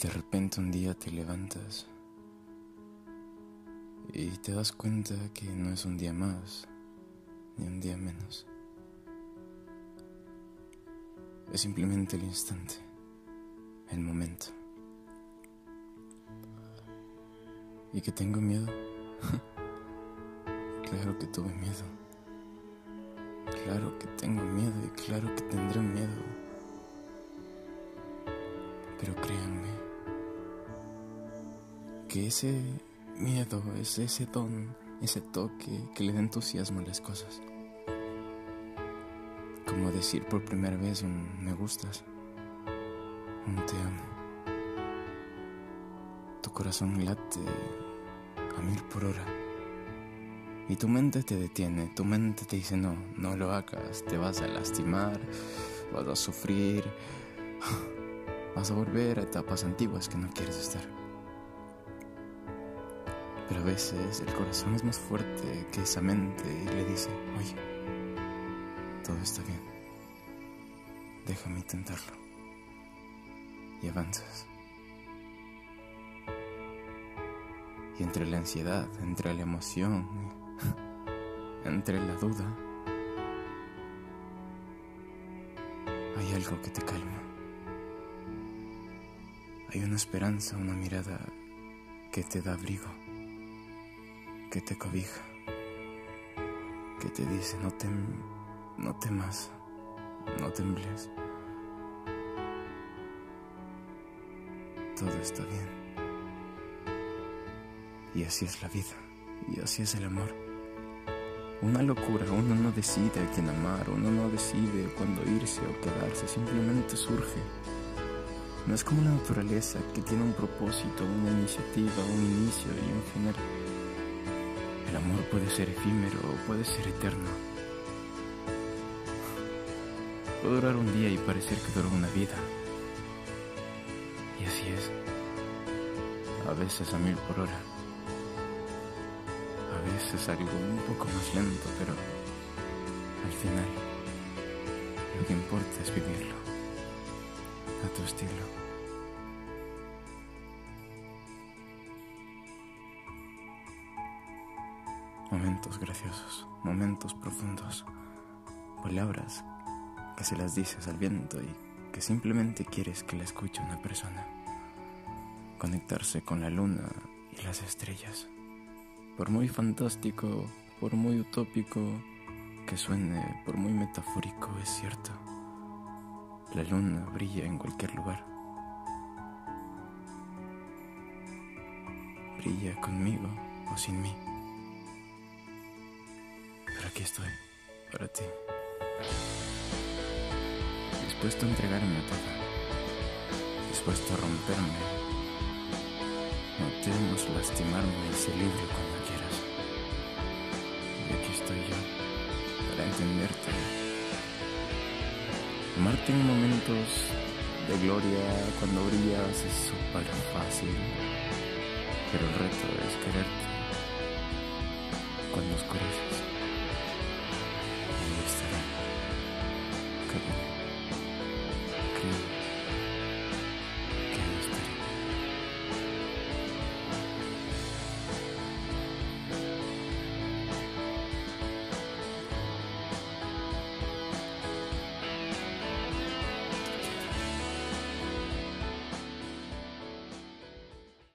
De repente un día te levantas y te das cuenta que no es un día más ni un día menos. Es simplemente el instante, el momento. ¿Y que tengo miedo? claro que tuve miedo. Claro que tengo miedo y claro que tendré. Ese miedo es ese don, ese toque que le da entusiasmo a las cosas. Como decir por primera vez un me gustas, un te amo. Tu corazón late a mil por hora. Y tu mente te detiene, tu mente te dice no, no lo hagas, te vas a lastimar, vas a sufrir, vas a volver a etapas antiguas que no quieres estar. Pero a veces el corazón es más fuerte que esa mente y le dice, oye, todo está bien, déjame intentarlo. Y avanzas. Y entre la ansiedad, entre la emoción, entre la duda, hay algo que te calma. Hay una esperanza, una mirada que te da abrigo, que te cobija, que te dice no, tem no temas, no tembles. Todo está bien. Y así es la vida, y así es el amor. Una locura, uno no decide a quién amar, uno no decide cuándo irse o quedarse, simplemente surge. No es como la naturaleza que tiene un propósito, una iniciativa, un inicio y un final. El amor puede ser efímero o puede ser eterno. Puede durar un día y parecer que duró una vida. Y así es. A veces a mil por hora. A veces algo un poco más lento, pero al final lo que importa es vivirlo a tu estilo. Momentos graciosos, momentos profundos, palabras que se las dices al viento y que simplemente quieres que la escuche una persona. Conectarse con la luna y las estrellas. Por muy fantástico, por muy utópico que suene, por muy metafórico, es cierto. La luna brilla en cualquier lugar. Brilla conmigo o sin mí. Aquí estoy, para ti. Dispuesto a entregarme a todo. Dispuesto a romperme. No temas lastimarme y ser libre cuando quieras. Y aquí estoy yo, para entenderte. Amarte en momentos de gloria cuando brillas es súper fácil, pero el reto es quererte cuando oscureces.